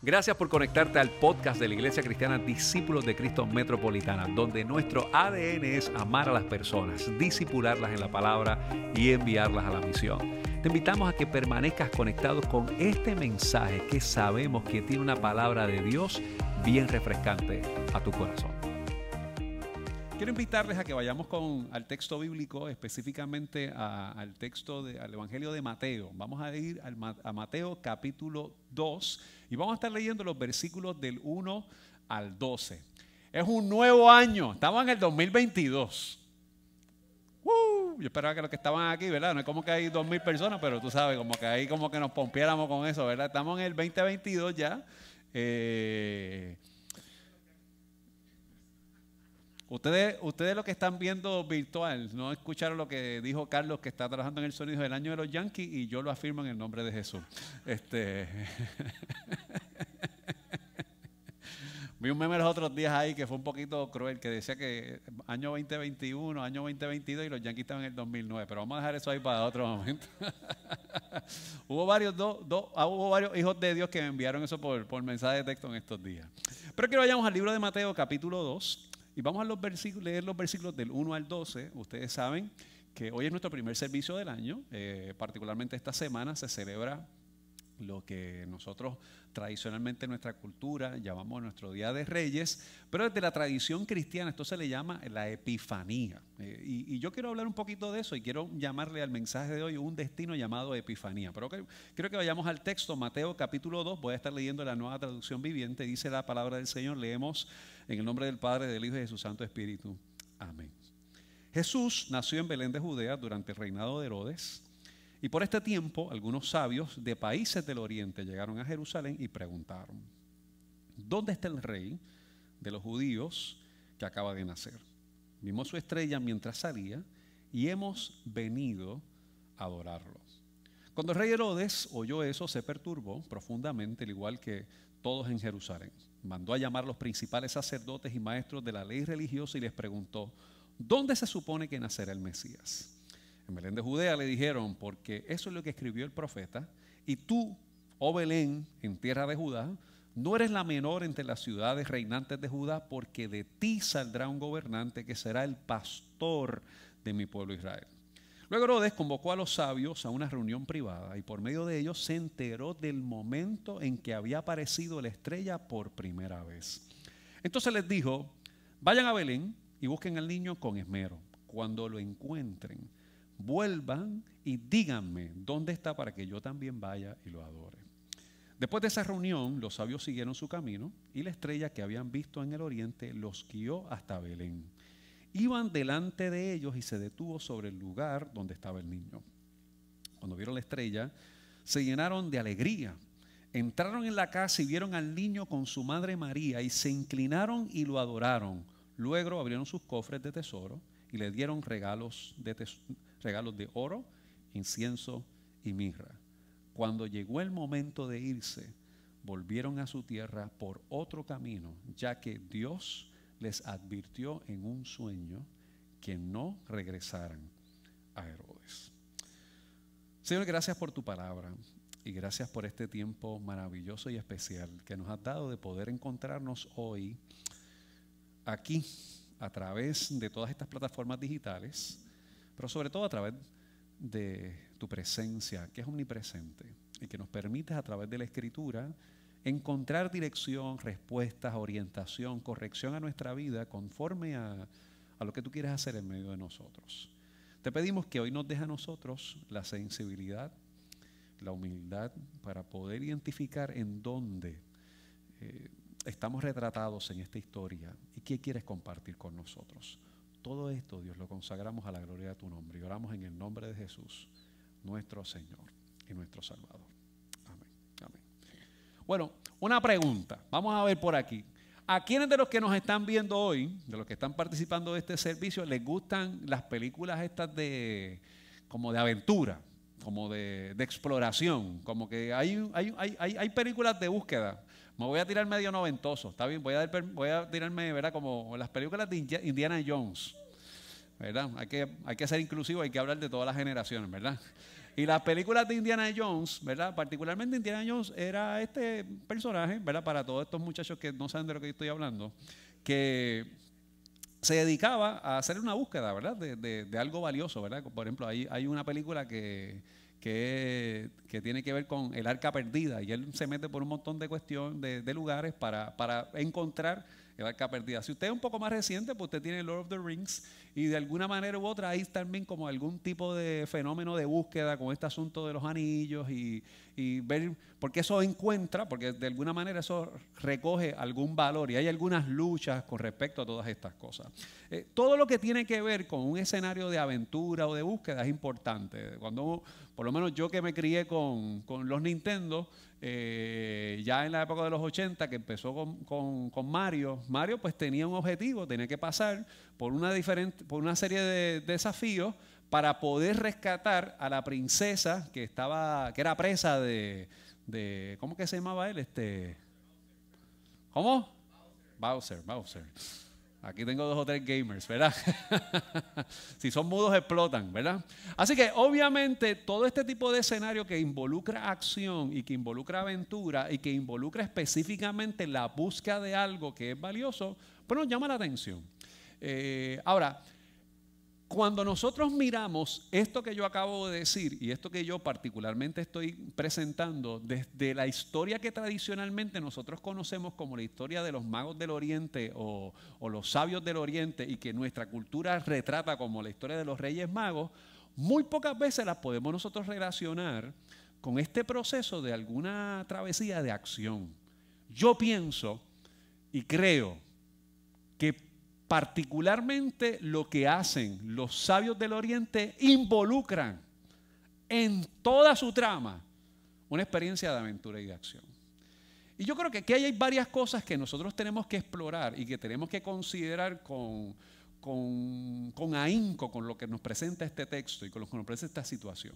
Gracias por conectarte al podcast de la Iglesia Cristiana Discípulos de Cristo Metropolitana, donde nuestro ADN es amar a las personas, disipularlas en la palabra y enviarlas a la misión. Te invitamos a que permanezcas conectado con este mensaje que sabemos que tiene una palabra de Dios bien refrescante a tu corazón. Quiero invitarles a que vayamos con, al texto bíblico, específicamente al texto del Evangelio de Mateo. Vamos a ir al, a Mateo capítulo 2 y vamos a estar leyendo los versículos del 1 al 12. Es un nuevo año, estamos en el 2022. yo esperaba que los que estaban aquí, ¿verdad? No es como que hay 2.000 personas, pero tú sabes, como que ahí como que nos pompiéramos con eso, ¿verdad? Estamos en el 2022 ya. Eh, Ustedes, ustedes lo que están viendo virtual, no escucharon lo que dijo Carlos que está trabajando en el sonido del año de los Yankees y yo lo afirmo en el nombre de Jesús. Este Vi un meme los otros días ahí que fue un poquito cruel, que decía que año 2021, año 2022 y los Yankees estaban en el 2009, pero vamos a dejar eso ahí para otro momento. hubo, varios, ah, hubo varios hijos de Dios que me enviaron eso por, por mensaje de texto en estos días. Pero que vayamos al libro de Mateo capítulo 2. Y vamos a los versículos, leer los versículos del 1 al 12. Ustedes saben que hoy es nuestro primer servicio del año, eh, particularmente esta semana se celebra lo que nosotros tradicionalmente en nuestra cultura llamamos nuestro Día de Reyes, pero desde la tradición cristiana esto se le llama la Epifanía. Eh, y, yo quiero hablar un poquito de eso y quiero llamarle al mensaje de hoy un destino llamado Epifanía. Pero quiero que vayamos al texto, Mateo capítulo 2, voy a estar leyendo la nueva traducción viviente, dice la palabra del Señor, leemos en el nombre del Padre, del Hijo y de su Santo Espíritu. Amén. Jesús nació en Belén de Judea durante el reinado de Herodes. Y por este tiempo, algunos sabios de países del oriente llegaron a Jerusalén y preguntaron, ¿dónde está el rey de los judíos que acaba de nacer? Vimos su estrella mientras salía y hemos venido a adorarlo. Cuando el rey Herodes oyó eso, se perturbó profundamente, al igual que todos en Jerusalén. Mandó a llamar a los principales sacerdotes y maestros de la ley religiosa y les preguntó, ¿dónde se supone que nacerá el Mesías? En Belén de Judea le dijeron, porque eso es lo que escribió el profeta, y tú, oh Belén, en tierra de Judá, no eres la menor entre las ciudades reinantes de Judá, porque de ti saldrá un gobernante que será el pastor de mi pueblo Israel. Luego Herodes convocó a los sabios a una reunión privada y por medio de ellos se enteró del momento en que había aparecido la estrella por primera vez. Entonces les dijo, vayan a Belén y busquen al niño con esmero. Cuando lo encuentren, vuelvan y díganme dónde está para que yo también vaya y lo adore. Después de esa reunión, los sabios siguieron su camino y la estrella que habían visto en el oriente los guió hasta Belén. Iban delante de ellos y se detuvo sobre el lugar donde estaba el niño. Cuando vieron la estrella, se llenaron de alegría. Entraron en la casa y vieron al niño con su madre María y se inclinaron y lo adoraron. Luego abrieron sus cofres de tesoro y le dieron regalos de tesoro regalos de oro, incienso y mirra. Cuando llegó el momento de irse, volvieron a su tierra por otro camino, ya que Dios les advirtió en un sueño que no regresaran a Herodes. Señor, gracias por tu palabra y gracias por este tiempo maravilloso y especial que nos has dado de poder encontrarnos hoy aquí a través de todas estas plataformas digitales pero sobre todo a través de tu presencia, que es omnipresente y que nos permite a través de la escritura encontrar dirección, respuestas, orientación, corrección a nuestra vida conforme a, a lo que tú quieres hacer en medio de nosotros. Te pedimos que hoy nos deje a nosotros la sensibilidad, la humildad para poder identificar en dónde eh, estamos retratados en esta historia y qué quieres compartir con nosotros. Todo esto, Dios, lo consagramos a la gloria de tu nombre y oramos en el nombre de Jesús, nuestro Señor y nuestro Salvador. Amén. Amén. Bueno, una pregunta. Vamos a ver por aquí. ¿A quiénes de los que nos están viendo hoy, de los que están participando de este servicio, les gustan las películas estas de como de aventura, como de, exploración? Como que hay, hay, hay, hay películas de búsqueda. Me voy a tirar medio noventoso, está bien, voy a, voy tirarme, ¿verdad? Como las películas de Indiana Jones, ¿verdad? Hay que, hay ser inclusivo, hay que hablar de todas las generaciones, ¿verdad? Y las películas de Indiana Jones, ¿verdad? Particularmente Indiana Jones era este personaje, ¿verdad? Para todos estos muchachos que no saben de lo que estoy hablando, que se dedicaba a hacer una búsqueda, ¿verdad? De, algo valioso, ¿verdad? Por ejemplo, hay, hay una película que, que, tiene que ver con el arca perdida. Y él se mete por un montón de cuestiones, de, lugares para, para encontrar el arca perdida. Si usted es un poco más reciente, pues usted tiene Lord of the Rings y de alguna manera u otra hay también como algún tipo de fenómeno de búsqueda con este asunto de los anillos y, y ver, porque eso encuentra, porque de alguna manera eso recoge algún valor y hay algunas luchas con respecto a todas estas cosas. Eh, todo lo que tiene que ver con un escenario de aventura o de búsqueda es importante. Cuando, por lo menos yo que me crié con, con los Nintendo, eh, ya en la época de los 80 que empezó con, con, Mario, Mario pues tenía un objetivo, tenía que pasar por una, diferente, por una serie de desafíos para poder rescatar a la princesa que estaba, que era presa de, de ¿cómo que se llamaba él? Este, ¿Cómo? Bowser, Bowser. Aquí tengo dos o tres gamers, ¿verdad? si son mudos explotan, ¿verdad? Así que obviamente todo este tipo de escenario que involucra acción y que involucra aventura y que involucra específicamente la búsqueda de algo que es valioso, pues nos llama la atención. Eh, ahora, cuando nosotros miramos esto que yo acabo de decir y esto que yo particularmente estoy presentando desde la historia que tradicionalmente nosotros conocemos como la historia de los magos del Oriente o, los sabios del Oriente y que nuestra cultura retrata como la historia de los reyes magos, muy pocas veces las podemos nosotros relacionar con este proceso de alguna travesía de acción. Yo pienso y creo que particularmente lo que hacen los sabios del Oriente, involucran en toda su trama una experiencia de aventura y de acción. Y yo creo que aquí hay varias cosas que nosotros tenemos que explorar y que tenemos que considerar con, con, con ahínco con lo que nos presenta este texto y con lo que nos presenta esta situación.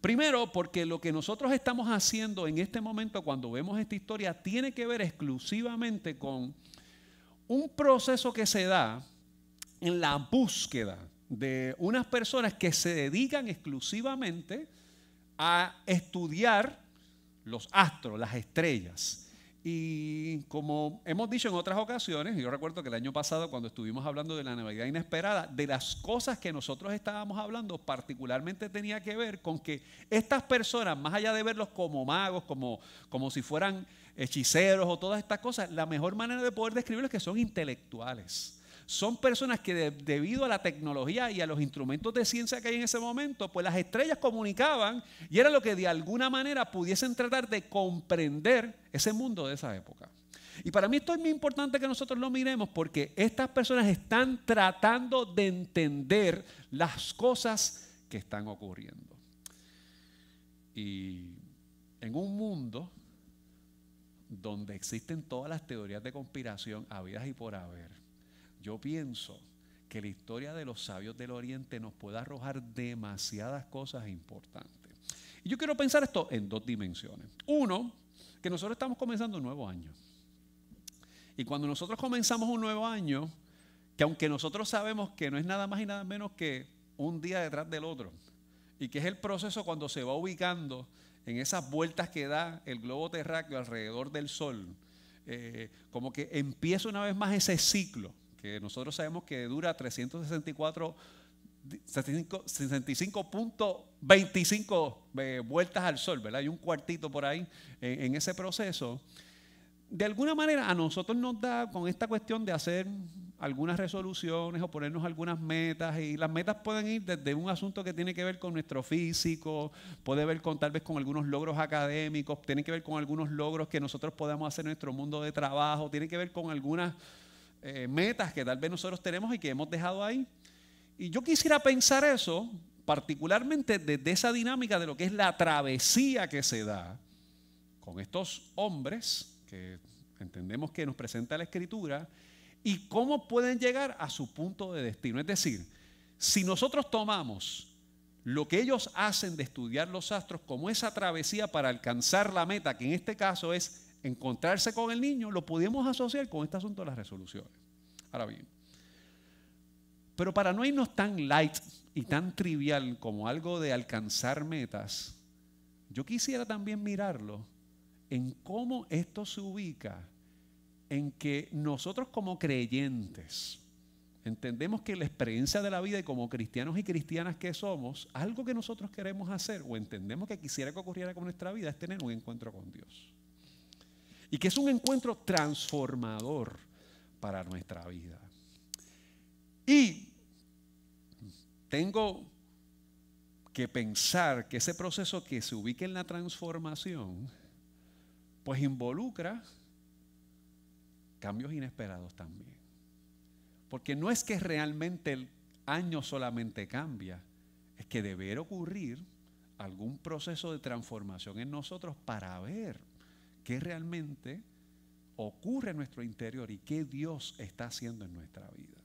Primero, porque lo que nosotros estamos haciendo en este momento cuando vemos esta historia tiene que ver exclusivamente con un proceso que se da en la búsqueda de unas personas que se dedican exclusivamente a estudiar los astros, las estrellas. Y como hemos dicho en otras ocasiones, yo recuerdo que el año pasado cuando estuvimos hablando de la Navidad inesperada, de las cosas que nosotros estábamos hablando particularmente tenía que ver con que estas personas, más allá de verlos como magos, como, como si fueran hechiceros o todas estas cosas, la mejor manera de poder describirlos es que son intelectuales. Son personas que debido a la tecnología y a los instrumentos de ciencia que hay en ese momento, pues las estrellas comunicaban y era lo que de alguna manera pudiesen tratar de comprender ese mundo de esa época. Y para mí esto es muy importante que nosotros lo miremos porque estas personas están tratando de entender las cosas que están ocurriendo. Y en un mundo donde existen todas las teorías de conspiración habidas y por haber, yo pienso que la historia de los sabios del Oriente nos puede arrojar demasiadas cosas importantes. Y yo quiero pensar esto en dos dimensiones. Uno, que nosotros estamos comenzando un nuevo año. Y cuando nosotros comenzamos un nuevo año, que aunque nosotros sabemos que no es nada más y nada menos que un día detrás del otro, y que es el proceso cuando se va ubicando en esas vueltas que da el globo terráqueo alrededor del Sol, eh, como que empieza una vez más ese ciclo, que nosotros sabemos que dura 364 65.25 eh, vueltas al sol, ¿verdad? Hay un cuartito por ahí en ese proceso de alguna manera a nosotros nos da con esta cuestión de hacer algunas resoluciones o ponernos algunas metas y las metas pueden ir desde un asunto que tiene que ver con nuestro físico, puede ver con tal vez con algunos logros académicos, tiene que ver con algunos logros que nosotros podemos hacer en nuestro mundo de trabajo, tiene que ver con algunas eh, metas que tal vez nosotros tenemos y que hemos dejado ahí. Y yo quisiera pensar eso particularmente desde esa dinámica de lo que es la travesía que se da con estos hombres que entendemos que nos presenta la Escritura y cómo pueden llegar a su punto de destino. Es decir, si nosotros tomamos lo que ellos hacen de estudiar los astros como esa travesía para alcanzar la meta, que en este caso es encontrarse con el niño, lo podemos asociar con este asunto de las resoluciones. Ahora bien, pero para no irnos tan light y tan trivial como algo de alcanzar metas, yo quisiera también mirarlo en cómo esto se ubica en que nosotros como creyentes entendemos que la experiencia de la vida y como cristianos y cristianas que somos, algo que nosotros queremos hacer o entendemos que quisiera que ocurriera con nuestra vida es tener un encuentro con Dios. Y que es un encuentro transformador para nuestra vida. Y tengo que pensar que ese proceso que se ubique en la transformación, pues involucra cambios inesperados también. Porque no es que realmente el año solamente cambia, es que debe ocurrir algún proceso de transformación en nosotros para ver qué realmente ocurre en nuestro interior y qué Dios está haciendo en nuestra vida.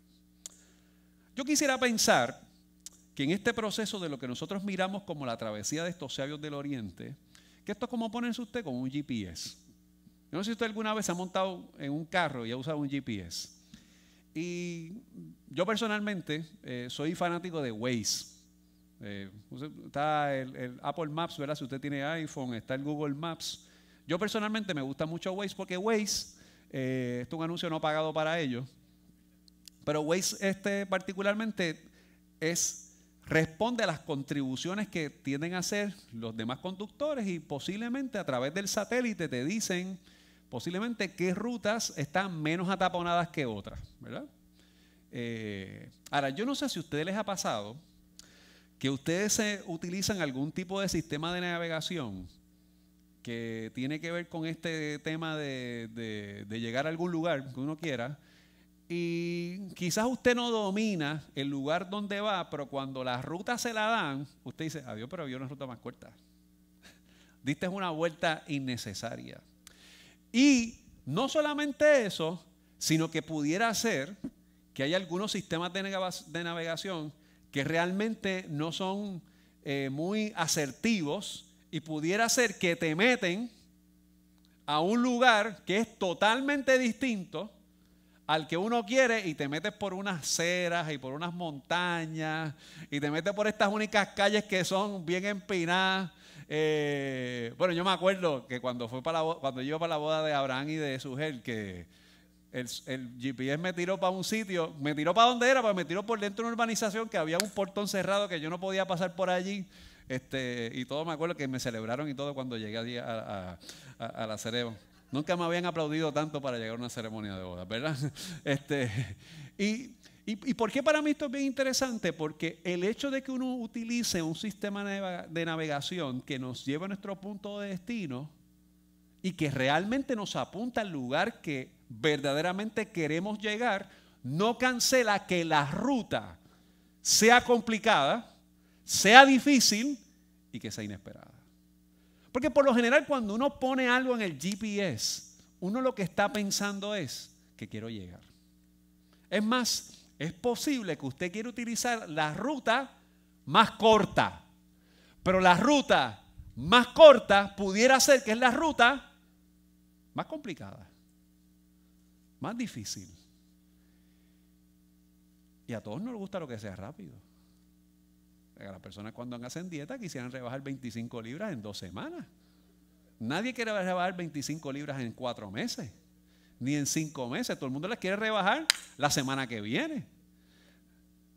Yo quisiera pensar que en este proceso de lo que nosotros miramos como la travesía de estos sabios del Oriente, que esto es como ponerse usted con un GPS. No sé si usted alguna vez se ha montado en un carro y ha usado un GPS. Y yo personalmente eh, soy fanático de Waze. Eh, está el, Apple Maps, ¿verdad? Si usted tiene iPhone, está el Google Maps. Yo personalmente me gusta mucho Waze porque Waze, eh, esto es un anuncio no pagado para ellos, pero Waze este particularmente es responde a las contribuciones que tienden a hacer los demás conductores y posiblemente a través del satélite te dicen posiblemente qué rutas están menos ataponadas que otras, ¿verdad? Eh, ahora, yo no sé si a ustedes les ha pasado que ustedes utilizan algún tipo de sistema de navegación que tiene que ver con este tema de llegar a algún lugar que uno quiera, y quizás usted no domina el lugar donde va, pero cuando la ruta se la dan, usted dice, adiós, pero había una ruta más corta. Diste una vuelta innecesaria. Y no solamente eso, sino que pudiera ser que hay algunos sistemas de navegación que realmente no son eh, muy asertivos y pudiera ser que te meten a un lugar que es totalmente distinto al que uno quiere y te metes por unas ceras y por unas montañas y te metes por estas únicas calles que son bien empinadas. Eh, bueno, yo me acuerdo que cuando fue para cuando yo iba para la boda de Abraham y de Sugel, que el, GPS me tiró para un sitio, me tiró para donde era, pero me tiró por dentro de una urbanización que había un portón cerrado que yo no podía pasar por allí. Este, y todo me acuerdo que me celebraron y todo cuando llegué allí a, a la ceremonia. Nunca me habían aplaudido tanto para llegar a una ceremonia de boda, ¿verdad? Este, y, por qué para mí esto es bien interesante? Porque el hecho de que uno utilice un sistema de navegación que nos lleva a nuestro punto de destino y que realmente nos apunta al lugar que verdaderamente queremos llegar, no cancela que la ruta sea complicada, sea difícil y que sea inesperada. Porque por lo general cuando uno pone algo en el GPS, uno lo que está pensando es que quiero llegar. Es más, es posible que usted quiera utilizar la ruta más corta, pero la ruta más corta pudiera ser que es la ruta más complicada, más difícil. Y a todos nos gusta lo que sea rápido. Las personas cuando hacen dieta quisieran rebajar 25 libras en dos semanas. Nadie quiere rebajar 25 libras en cuatro meses, ni en cinco meses. Todo el mundo las quiere rebajar la semana que viene.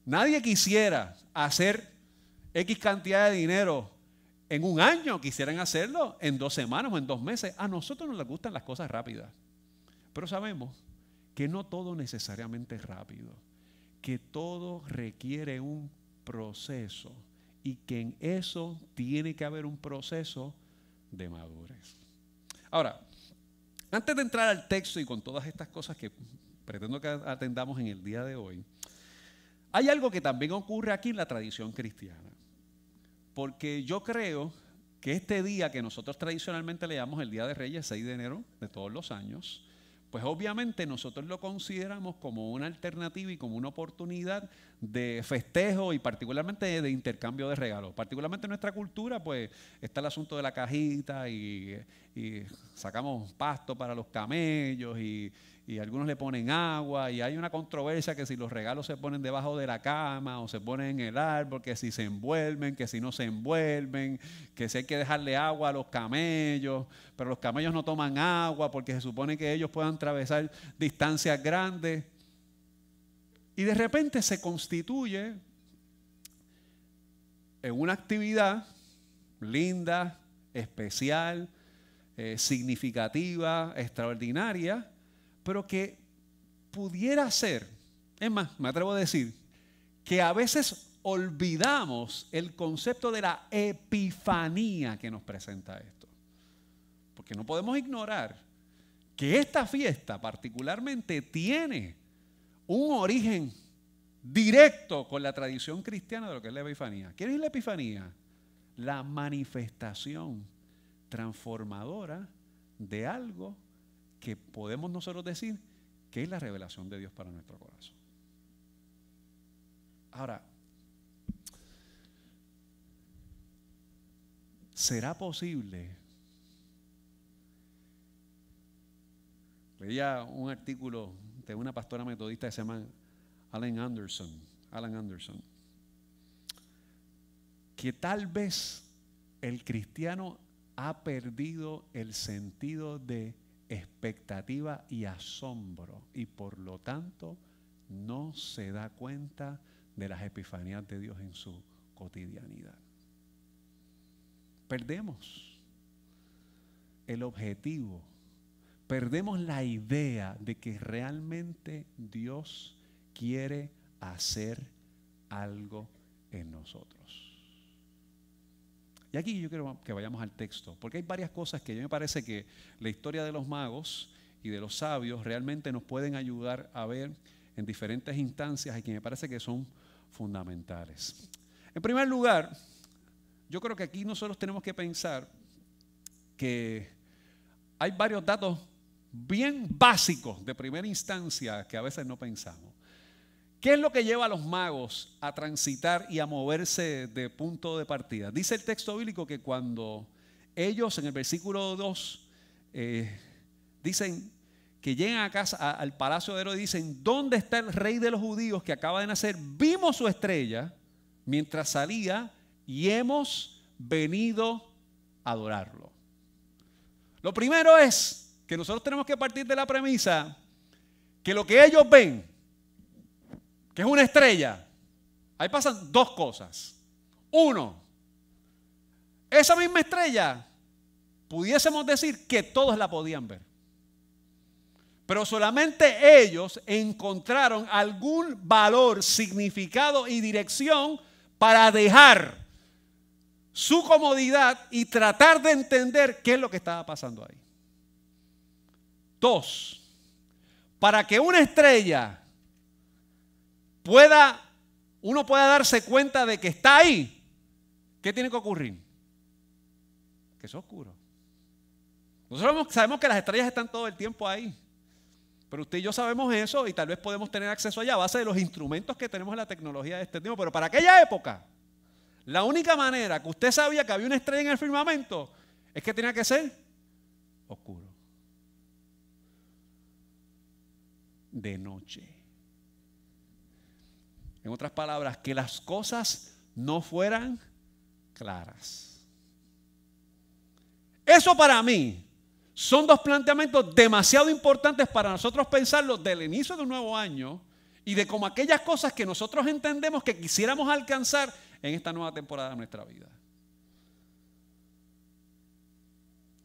Nadie quisiera hacer X cantidad de dinero en un año. Quisieran hacerlo en dos semanas o en dos meses. A nosotros nos gustan las cosas rápidas. Pero sabemos que no todo necesariamente es rápido. Que todo requiere un proceso y que en eso tiene que haber un proceso de madurez. Ahora, antes de entrar al texto y con todas estas cosas que pretendo que atendamos en el día de hoy, hay algo que también ocurre aquí en la tradición cristiana. Porque yo creo que este día que nosotros tradicionalmente le llamamos el Día de Reyes, 6 de enero de todos los años, pues obviamente nosotros lo consideramos como una alternativa y como una oportunidad de festejo y particularmente de intercambio de regalos. Particularmente en nuestra cultura, pues está el asunto de la cajita y, sacamos pasto para los camellos y, y algunos le ponen agua y hay una controversia que si los regalos se ponen debajo de la cama o se ponen en el árbol, que si se envuelven, que si no se envuelven, que si hay que dejarle agua a los camellos, pero los camellos no toman agua porque se supone que ellos puedan atravesar distancias grandes. Y de repente se constituye en una actividad linda, especial, eh, significativa, extraordinaria, pero que pudiera ser, es más, me atrevo a decir, que a veces olvidamos el concepto de la epifanía que nos presenta esto. Porque no podemos ignorar que esta fiesta particularmente tiene un origen directo con la tradición cristiana de lo que es la epifanía. ¿Qué es la epifanía? La manifestación transformadora de algo que podemos nosotros decir que es la revelación de Dios para nuestro corazón. Ahora, ¿será posible? Leía un artículo de una pastora metodista que se llama Alan Anderson, Alan Anderson, que tal vez el cristiano ha perdido el sentido de expectativa y asombro y por lo tanto no se da cuenta de las epifanías de Dios en su cotidianidad. Perdemos el objetivo, perdemos la idea de que realmente Dios quiere hacer algo en nosotros. Y aquí yo quiero que vayamos al texto, porque hay varias cosas que yo me parece que la historia de los magos y de los sabios realmente nos pueden ayudar a ver en diferentes instancias y que me parece que son fundamentales. En primer lugar, yo creo que aquí nosotros tenemos que pensar que hay varios datos bien básicos de primera instancia que a veces no pensamos. ¿Qué es lo que lleva a los magos a transitar y a moverse de punto de partida? Dice el texto bíblico que cuando ellos en el versículo 2 eh, dicen que llegan a casa, al palacio de Herodes, dicen, ¿dónde está el rey de los judíos que acaba de nacer? Vimos su estrella mientras salía y hemos venido a adorarlo. Lo primero es que nosotros tenemos que partir de la premisa que lo que ellos ven que es una estrella, ahí pasan dos cosas. Uno, esa misma estrella, pudiésemos decir que todos la podían ver. Pero solamente ellos encontraron algún valor, significado y dirección para dejar su comodidad y tratar de entender qué es lo que estaba pasando ahí. Dos, para que una estrella pueda, uno pueda darse cuenta de que está ahí, ¿qué tiene que ocurrir? Que es oscuro. Nosotros sabemos que las estrellas están todo el tiempo ahí. Pero usted y yo sabemos eso y tal vez podemos tener acceso allá a base de los instrumentos que tenemos en la tecnología de este tiempo. Pero para aquella época, la única manera que usted sabía que había una estrella en el firmamento es que tenía que ser oscuro. De noche. En otras palabras, que las cosas no fueran claras. Eso para mí son dos planteamientos demasiado importantes para nosotros pensarlo del inicio de un nuevo año y de como aquellas cosas que nosotros entendemos que quisiéramos alcanzar en esta nueva temporada de nuestra vida.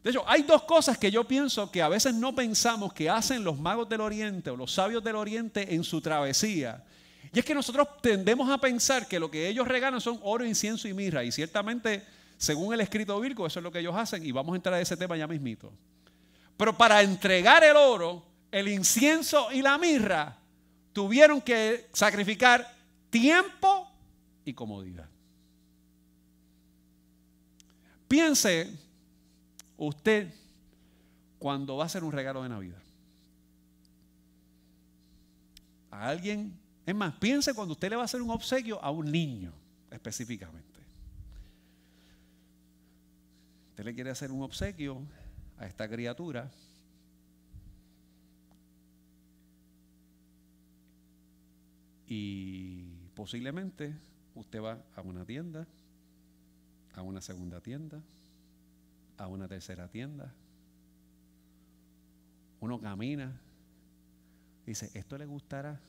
De hecho, hay dos cosas que yo pienso que a veces no pensamos que hacen los magos del Oriente o los sabios del Oriente en su travesía y es que nosotros tendemos a pensar que lo que ellos regalan son oro, incienso y mirra. Y ciertamente, según el escrito bíblico, eso es lo que ellos hacen. Y vamos a entrar a ese tema ya mismito. Pero para entregar el oro, el incienso y la mirra, tuvieron que sacrificar tiempo y comodidad. Piense usted cuando va a hacer un regalo de Navidad. A alguien es más, piense cuando usted le va a hacer un obsequio a un niño específicamente. Usted le quiere hacer un obsequio a esta criatura Y posiblemente usted va a una tienda, a una segunda tienda, a una tercera tienda. Uno camina, dice, ¿esto le gustará?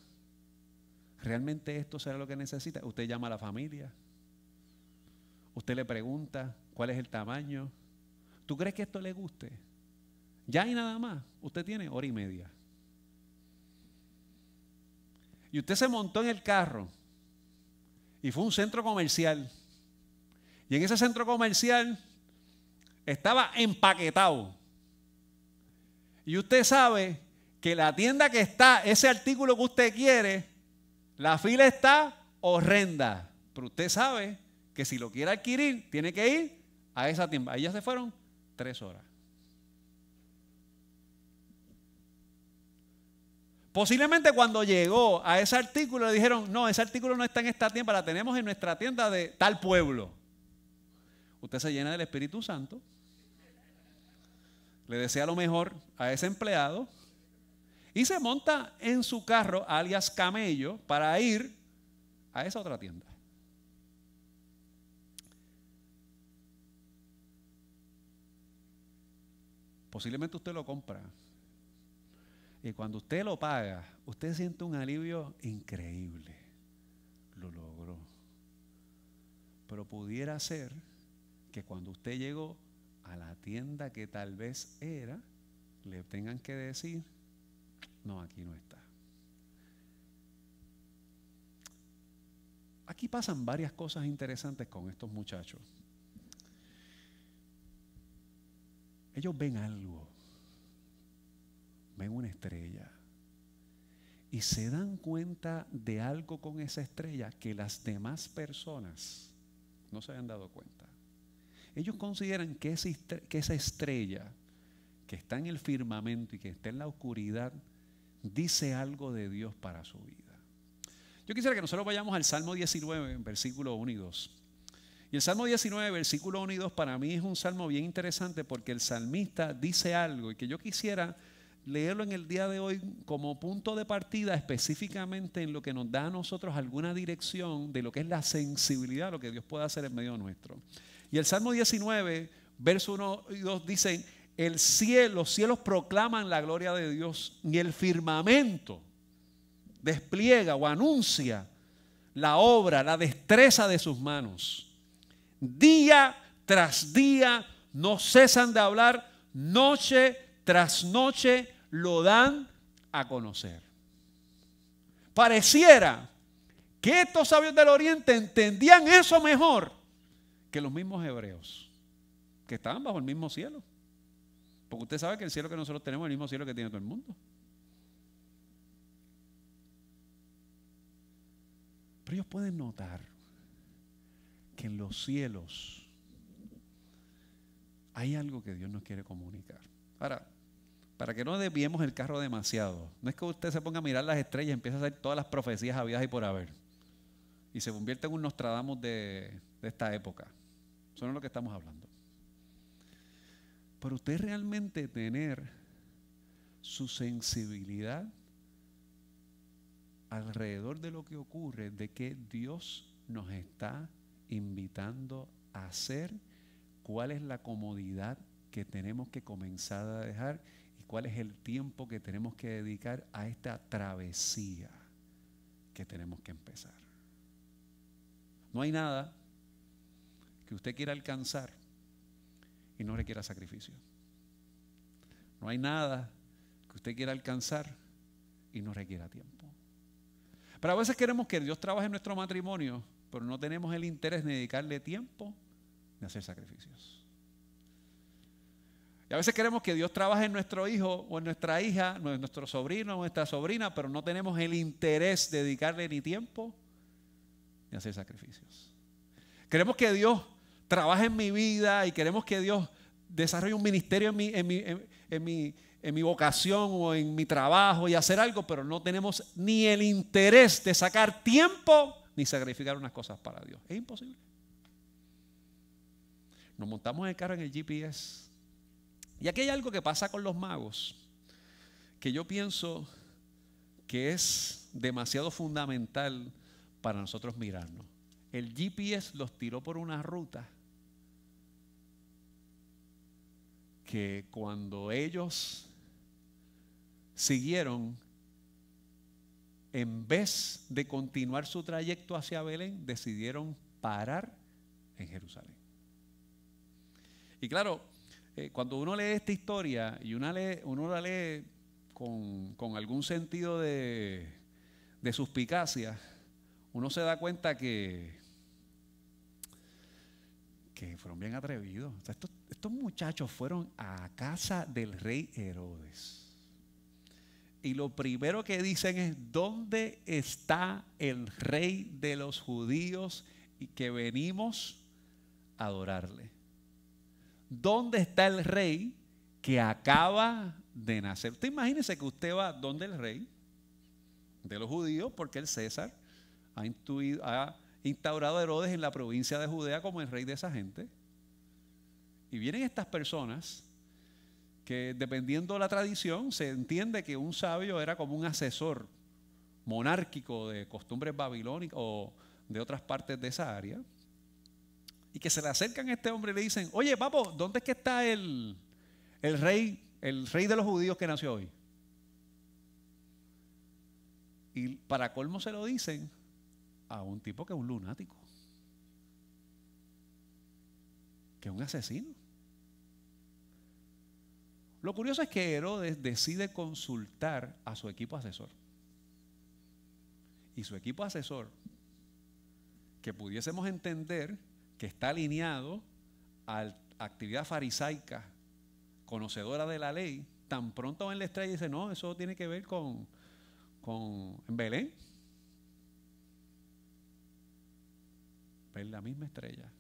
¿Realmente esto será lo que necesita? Usted llama a la familia. Usted le pregunta cuál es el tamaño. ¿Tú crees que esto le guste? Ya y nada más. Usted tiene hora y media. Y usted se montó en el carro y fue a un centro comercial. Y en ese centro comercial estaba empaquetado. Y usted sabe que la tienda que está, ese artículo que usted quiere, la fila está horrenda. Pero usted sabe que si lo quiere adquirir, tiene que ir a esa tienda. Ahí ya se fueron tres horas. Posiblemente cuando llegó a ese artículo le dijeron, no, ese artículo no está en esta tienda, la tenemos en nuestra tienda de tal pueblo. Usted se llena del Espíritu Santo, le desea lo mejor a ese empleado y se monta en su carro, alias camello, para ir a esa otra tienda. Posiblemente usted lo compra y cuando usted lo paga, usted siente un alivio increíble. Lo logró. Pero pudiera ser que cuando usted llegó a la tienda que tal vez era, le tengan que decir, no, aquí no está. Aquí pasan varias cosas interesantes con estos muchachos. Ellos ven algo ven una estrella y se dan cuenta de algo con esa estrella que las demás personas no se habían dado cuenta. Ellos consideran que esa estrella que está en el firmamento y que está en la oscuridad dice algo de Dios para su vida. Yo quisiera que nosotros vayamos al Salmo 19, versículo 1 y 2. Y el Salmo 19, versículo 1 y 2 para mí es un salmo bien interesante porque el salmista dice algo y que yo quisiera leerlo en el día de hoy como punto de partida específicamente en lo que nos da a nosotros alguna dirección de lo que es la sensibilidad lo que Dios puede hacer en medio nuestro. Y el Salmo 19, verso 1 y 2 dicen, el cielo, los cielos proclaman la gloria de Dios y el firmamento despliega o anuncia la obra, la destreza de sus manos. Día tras día no cesan de hablar, noche tras noche lo dan a conocer. Pareciera que estos sabios del oriente entendían eso mejor que los mismos hebreos, que estaban bajo el mismo cielo. Porque usted sabe que el cielo que nosotros tenemos es el mismo cielo que tiene todo el mundo. Pero ellos pueden notar que en los cielos hay algo que Dios nos quiere comunicar. Ahora, para que no desviemos el carro demasiado. No es que usted se ponga a mirar las estrellas y empiece a hacer todas las profecías habidas y por haber. Y se convierte en un Nostradamus de, de esta época. Eso no es lo que estamos hablando. Pero usted realmente tener su sensibilidad alrededor de lo que ocurre, de que Dios nos está invitando a hacer, cuál es la comodidad que tenemos que comenzar a dejar cuál es el tiempo que tenemos que dedicar a esta travesía que tenemos que empezar. No hay nada que usted quiera alcanzar y no requiera sacrificio. No hay nada que usted quiera alcanzar y no requiera tiempo. Pero a veces queremos que Dios trabaje en nuestro matrimonio, pero no tenemos el interés de dedicarle tiempo de hacer sacrificios. Y a veces queremos que Dios trabaje en nuestro hijo o en nuestra hija, en nuestro sobrino o nuestra sobrina, pero no tenemos el interés de dedicarle ni tiempo ni hacer sacrificios. Queremos que Dios trabaje en mi vida y queremos que Dios desarrolle un ministerio en mi, en mi, en mi, en mi vocación o en mi trabajo y hacer algo, pero no tenemos ni el interés de sacar tiempo ni sacrificar unas cosas para Dios. Es imposible. Nos montamos en el carro en el GPS y aquí hay algo que pasa con los magos, que yo pienso que es demasiado fundamental para nosotros mirarnos. El GPS los tiró por una ruta que cuando ellos siguieron, en vez de continuar su trayecto hacia Belén, decidieron parar en Jerusalén. Y claro, eh, cuando uno lee esta historia y uno, la lee con, algún sentido de, de suspicacia, uno se da cuenta que, que fueron bien atrevidos. estos, estos muchachos fueron a casa del rey Herodes. Y lo primero que dicen es, ¿dónde está el rey de los judíos y que venimos a adorarle? ¿Dónde está el rey que acaba de nacer? Usted imagínese que usted va donde el rey de los judíos, porque el César ha, ha instaurado a Herodes en la provincia de Judea como el rey de esa gente. Y vienen estas personas que dependiendo de la tradición se entiende que un sabio era como un asesor monárquico de costumbres babilónicas o de otras partes de esa área. Y que se le acercan a este hombre y le dicen, oye, papo, ¿dónde es que está el, rey, el rey de los judíos que nació hoy? Y para colmo se lo dicen a un tipo que es un lunático, que es un asesino. Lo curioso es que Herodes decide consultar a su equipo asesor. Y su equipo asesor, que pudiésemos entender que está alineado a actividad farisaica, conocedora de la ley, tan pronto en la estrella dice, no, eso tiene que ver con, con en Belén. Ven la misma estrella.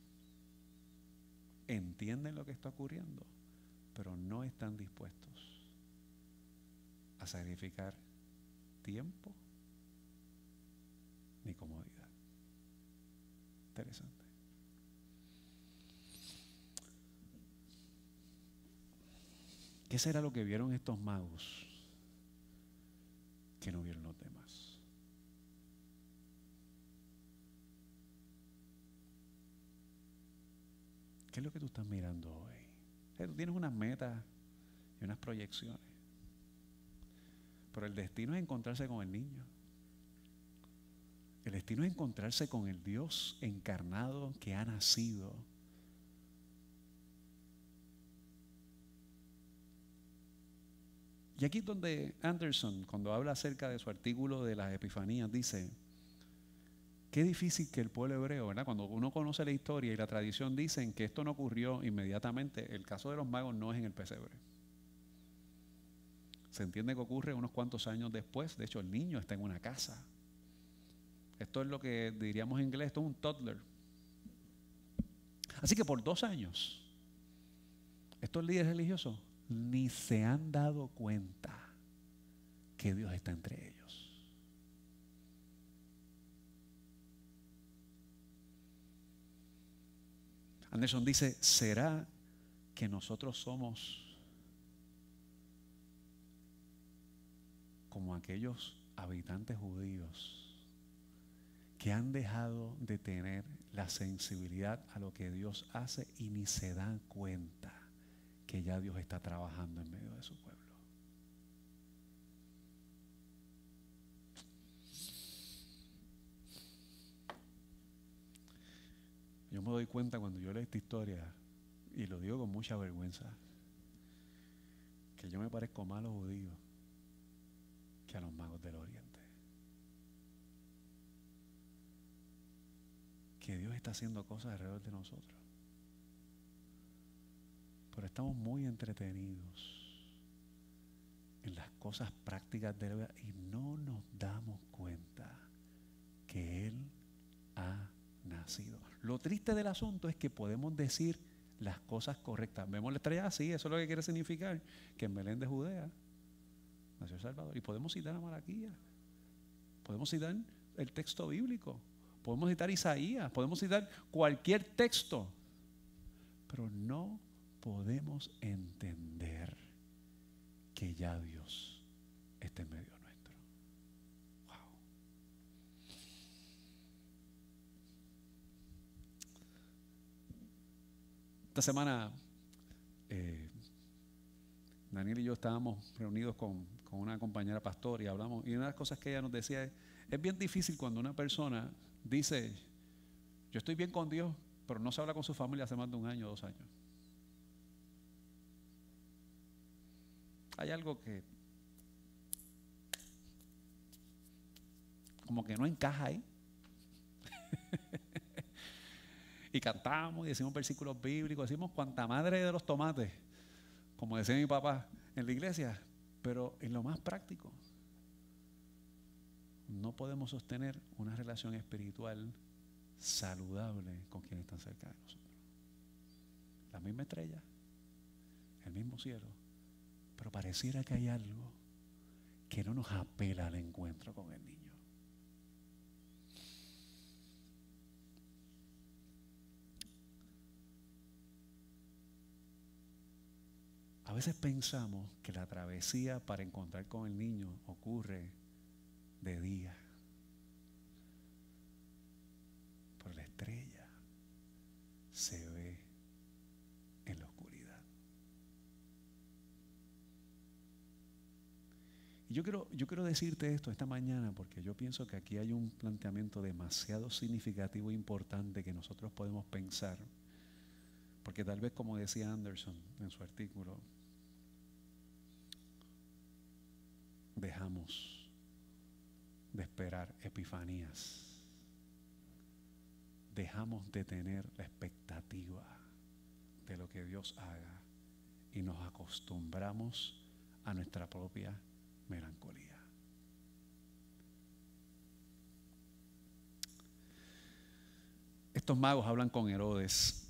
Entienden lo que está ocurriendo pero no están dispuestos a sacrificar tiempo ni comodidad. Interesante. ¿Qué será lo que vieron estos magos que no vieron los demás? ¿Qué es lo que tú estás mirando hoy? Tú tienes unas metas y unas proyecciones. Pero el destino es encontrarse con el niño. El destino es encontrarse con el Dios encarnado que ha nacido. Y aquí es donde Anderson, cuando habla acerca de su artículo de las epifanías, dice, Qué difícil que el pueblo hebreo, ¿verdad? Cuando uno conoce la historia y la tradición dicen que esto no ocurrió inmediatamente, el caso de los magos no es en el pesebre. Se entiende que ocurre unos cuantos años después, de hecho el niño está en una casa. Esto es lo que diríamos en inglés, esto es un toddler. Así que por dos años, estos líderes religiosos ni se han dado cuenta que Dios está entre ellos. Anderson dice, ¿será que nosotros somos como aquellos habitantes judíos que han dejado de tener la sensibilidad a lo que Dios hace y ni se dan cuenta que ya Dios está trabajando en medio de su pueblo? Yo me doy cuenta cuando yo leo esta historia, y lo digo con mucha vergüenza, que yo me parezco más a los judíos que a los magos del oriente. Que Dios está haciendo cosas alrededor de nosotros. Pero estamos muy entretenidos en las cosas prácticas de la vida y no nos damos cuenta que Él ha nacido. Lo triste del asunto es que podemos decir las cosas correctas. Vemos la estrella así, eso es lo que quiere significar que en Belén de Judea nació Salvador. Y podemos citar a Malaquía, podemos citar el texto bíblico, podemos citar Isaías, podemos citar cualquier texto, pero no podemos entender que ya Dios está en medio nuestro. Wow. Esta semana eh, Daniel y yo estábamos reunidos con, con, una compañera pastor y hablamos, y una de las cosas que ella nos decía es, es bien difícil cuando una persona dice, yo estoy bien con Dios, pero no se habla con su familia hace más de un año o dos años. Hay algo que como que no encaja ahí. y cantamos y decimos versículos bíblicos, decimos cuanta madre de los tomates, como decía mi papá en la iglesia, pero en lo más práctico, no podemos sostener una relación espiritual saludable con quienes están cerca de nosotros. La misma estrella, el mismo cielo, pero pareciera que hay algo que no nos apela al encuentro con el niño. A veces pensamos que la travesía para encontrar con el niño ocurre de día. Pero la estrella se ve en la oscuridad. Y yo quiero, yo quiero decirte esto esta mañana porque yo pienso que aquí hay un planteamiento demasiado significativo e importante que nosotros podemos pensar. Porque tal vez como decía Anderson en su artículo, dejamos de esperar epifanías. Dejamos de tener la expectativa de lo que Dios haga y nos acostumbramos a nuestra propia melancolía. Estos magos hablan con Herodes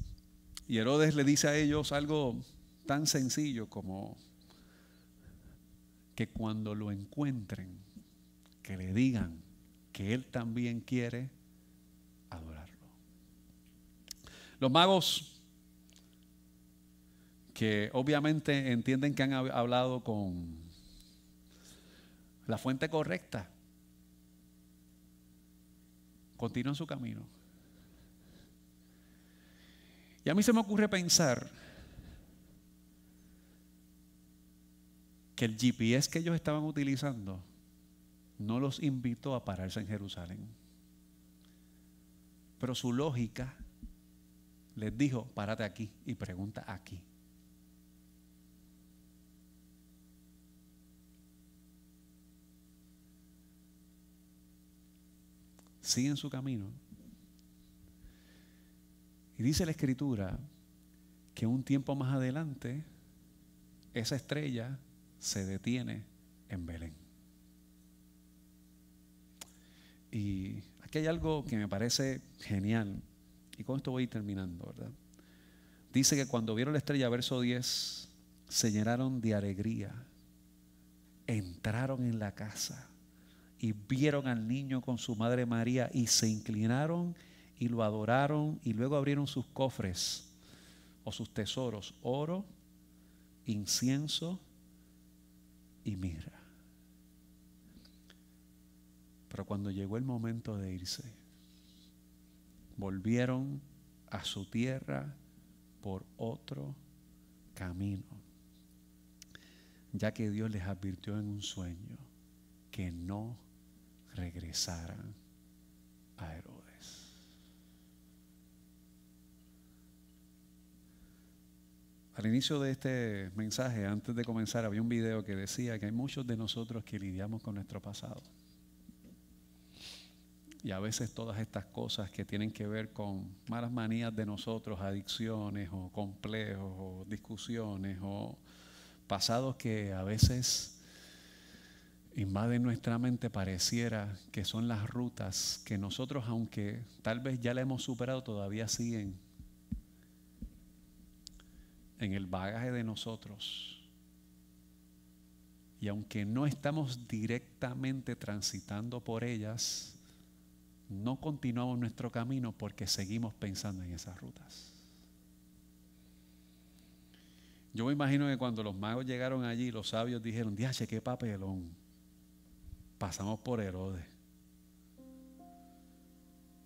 y Herodes le dice a ellos algo tan sencillo como que cuando lo encuentren, que le digan que Él también quiere adorarlo. Los magos que obviamente entienden que han hablado con la fuente correcta, continúan su camino. Y a mí se me ocurre pensar que el GPS que ellos estaban utilizando no los invitó a pararse en Jerusalén. Pero su lógica les dijo, párate aquí y pregunta aquí. Siguen su camino. Y dice la escritura que un tiempo más adelante, esa estrella se detiene en Belén. Y aquí hay algo que me parece genial, y con esto voy terminando, ¿verdad? Dice que cuando vieron la estrella, verso 10, se llenaron de alegría, entraron en la casa y vieron al niño con su madre María y se inclinaron y lo adoraron y luego abrieron sus cofres o sus tesoros, oro, incienso y mira. Pero cuando llegó el momento de irse, volvieron a su tierra por otro camino, ya que Dios les advirtió en un sueño que no regresaran a Herodes. Al inicio de este mensaje, antes de comenzar, había un video que decía que hay muchos de nosotros que lidiamos con nuestro pasado. Y a veces todas estas cosas que tienen que ver con malas manías de nosotros, adicciones o complejos o discusiones o pasados que a veces invaden nuestra mente, pareciera que son las rutas que nosotros, aunque tal vez ya la hemos superado, todavía siguen en el bagaje de nosotros. Y aunque no estamos directamente transitando por ellas, no continuamos nuestro camino porque seguimos pensando en esas rutas. Yo me imagino que cuando los magos llegaron allí, los sabios dijeron, diache, qué papelón. Pasamos por Herodes.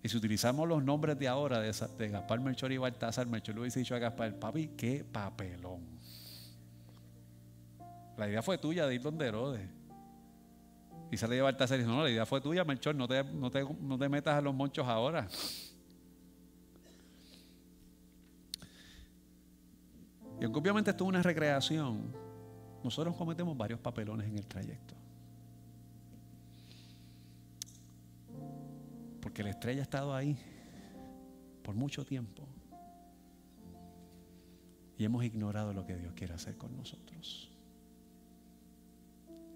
Y si utilizamos los nombres de ahora de, Gaspar Melchor y Baltasar, Melchor le hubiese dicho a Gaspar, papi, qué papelón. La idea fue tuya de ir donde Herodes. Y sale de Baltasar y dice, no, la idea fue tuya, Melchor, no te, no te, no te metas a los monchos ahora. Y aunque obviamente esto es una recreación, nosotros cometemos varios papelones en el trayecto. Porque la estrella ha estado ahí por mucho tiempo. Y hemos ignorado lo que Dios quiere hacer con nosotros.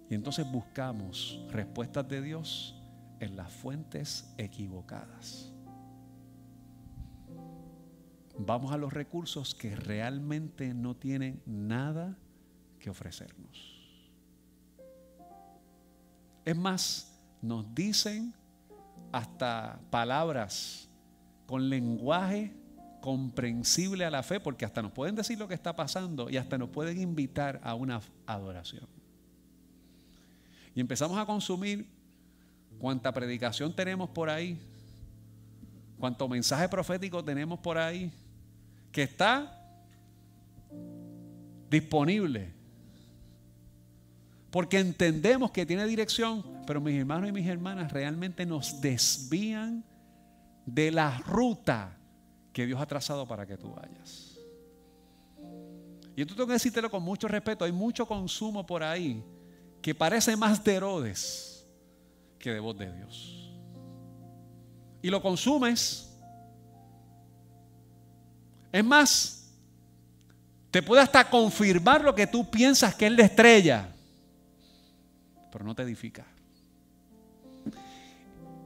Y entonces buscamos respuestas de Dios en las fuentes equivocadas. Vamos a los recursos que realmente no tienen nada que ofrecernos. Es más, nos dicen hasta palabras con lenguaje comprensible a la fe, porque hasta nos pueden decir lo que está pasando y hasta nos pueden invitar a una adoración. Y empezamos a consumir cuánta predicación tenemos por ahí, cuánto mensaje profético tenemos por ahí, que está disponible. Porque entendemos que tiene dirección, pero mis hermanos y mis hermanas realmente nos desvían de la ruta que Dios ha trazado para que tú vayas. Y esto tengo que decírtelo con mucho respeto. Hay mucho consumo por ahí que parece más de Herodes que de voz de Dios. Y lo consumes. Es más, te puede hasta confirmar lo que tú piensas que es la estrella, pero no te edifica.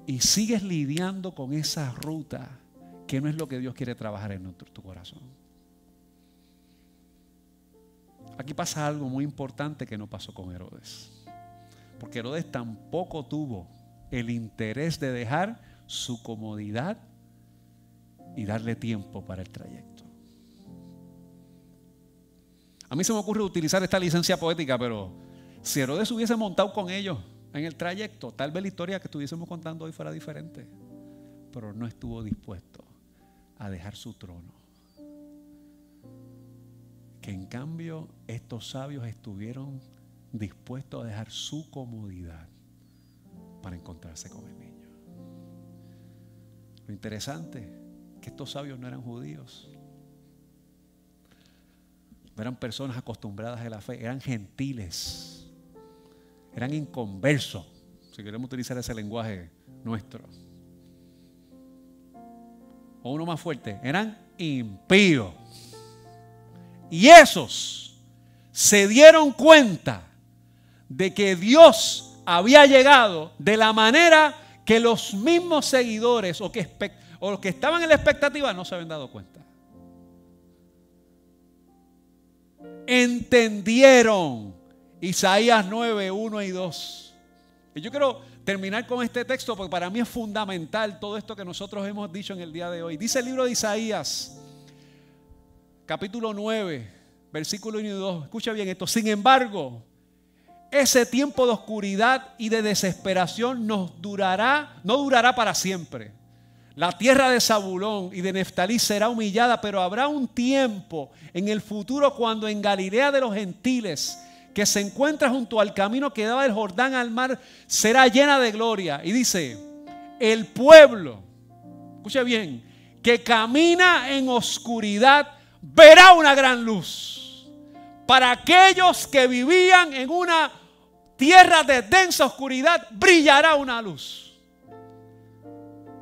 Y sigues lidiando con esa ruta que no es lo que Dios quiere trabajar en tu corazón. Aquí pasa algo muy importante que no pasó con Herodes. Porque Herodes tampoco tuvo el interés de dejar su comodidad y darle tiempo para el trayecto. A mí se me ocurre utilizar esta licencia poética, pero si Herodes hubiese montado con ellos en el trayecto, tal vez la historia que estuviésemos contando hoy fuera diferente. Pero no estuvo dispuesto a dejar su trono que en cambio estos sabios estuvieron dispuestos a dejar su comodidad para encontrarse con el niño. Lo interesante es que estos sabios no eran judíos, eran personas acostumbradas a la fe, eran gentiles, eran inconversos, si queremos utilizar ese lenguaje nuestro. O uno más fuerte, eran impíos. Y esos se dieron cuenta de que Dios había llegado de la manera que los mismos seguidores o, o los que estaban en la expectativa no se habían dado cuenta. Entendieron Isaías 9, 1 y 2. Y yo quiero terminar con este texto porque para mí es fundamental todo esto que nosotros hemos dicho en el día de hoy. Dice el libro de Isaías, capítulo 9, versículo 1 y 2. Escucha bien esto. Sin embargo, ese tiempo de oscuridad y de desesperación nos durará, no durará para siempre. La tierra de Zabulón y de Neftalí será humillada, pero habrá un tiempo en el futuro cuando en Galilea de los gentiles, que se encuentra junto al camino que daba del Jordán al mar, será llena de gloria. Y dice, el pueblo, escuche bien, que camina en oscuridad, verá una gran luz. Para aquellos que vivían en una tierra de densa oscuridad, brillará una luz.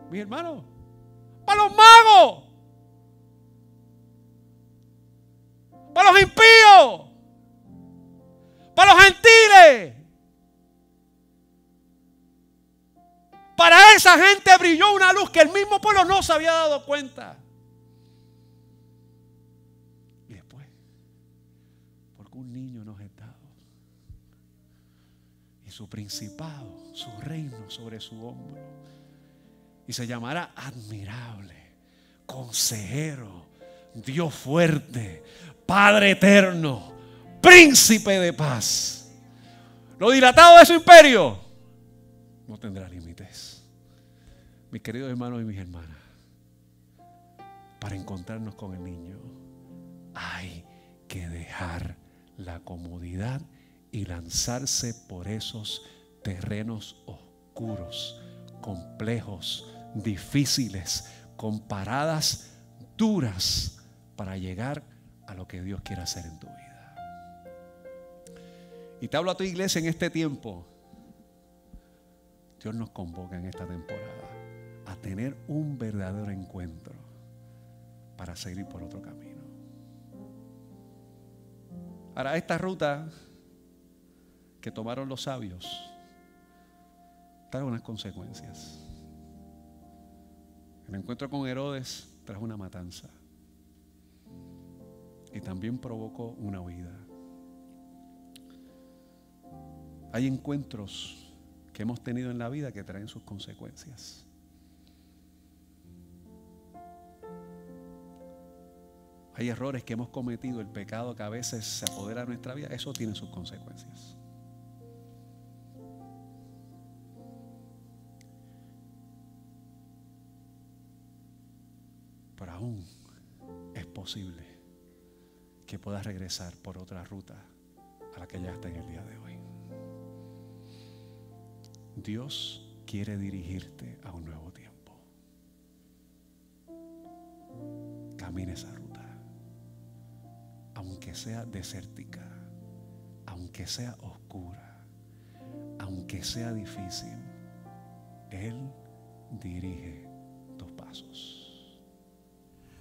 Mi hermano, para los magos, para los impíos, para los gentiles. Para esa gente brilló una luz que el mismo pueblo no se había dado cuenta. un niño nos es dado. Y su principado, su reino sobre su hombro. Y se llamará admirable, consejero, Dios fuerte, Padre eterno, príncipe de paz. Lo dilatado de su imperio no tendrá límites. Mis queridos hermanos y mis hermanas, para encontrarnos con el niño, hay que dejar la comodidad y lanzarse por esos terrenos oscuros, complejos, difíciles, con paradas duras para llegar a lo que Dios quiere hacer en tu vida. Y te hablo a tu iglesia en este tiempo. Dios nos convoca en esta temporada a tener un verdadero encuentro para seguir por otro camino. Ahora, esta ruta que tomaron los sabios trae unas consecuencias. El encuentro con Herodes trajo una matanza y también provocó una huida. Hay encuentros que hemos tenido en la vida que traen sus consecuencias. Hay errores que hemos cometido, el pecado que a veces se apodera de nuestra vida, eso tiene sus consecuencias. Pero aún es posible que puedas regresar por otra ruta a la que ya está en el día de hoy. Dios quiere dirigirte a un nuevo tiempo. Camina esa ruta. Aunque sea desértica, aunque sea oscura, aunque sea difícil, Él dirige tus pasos.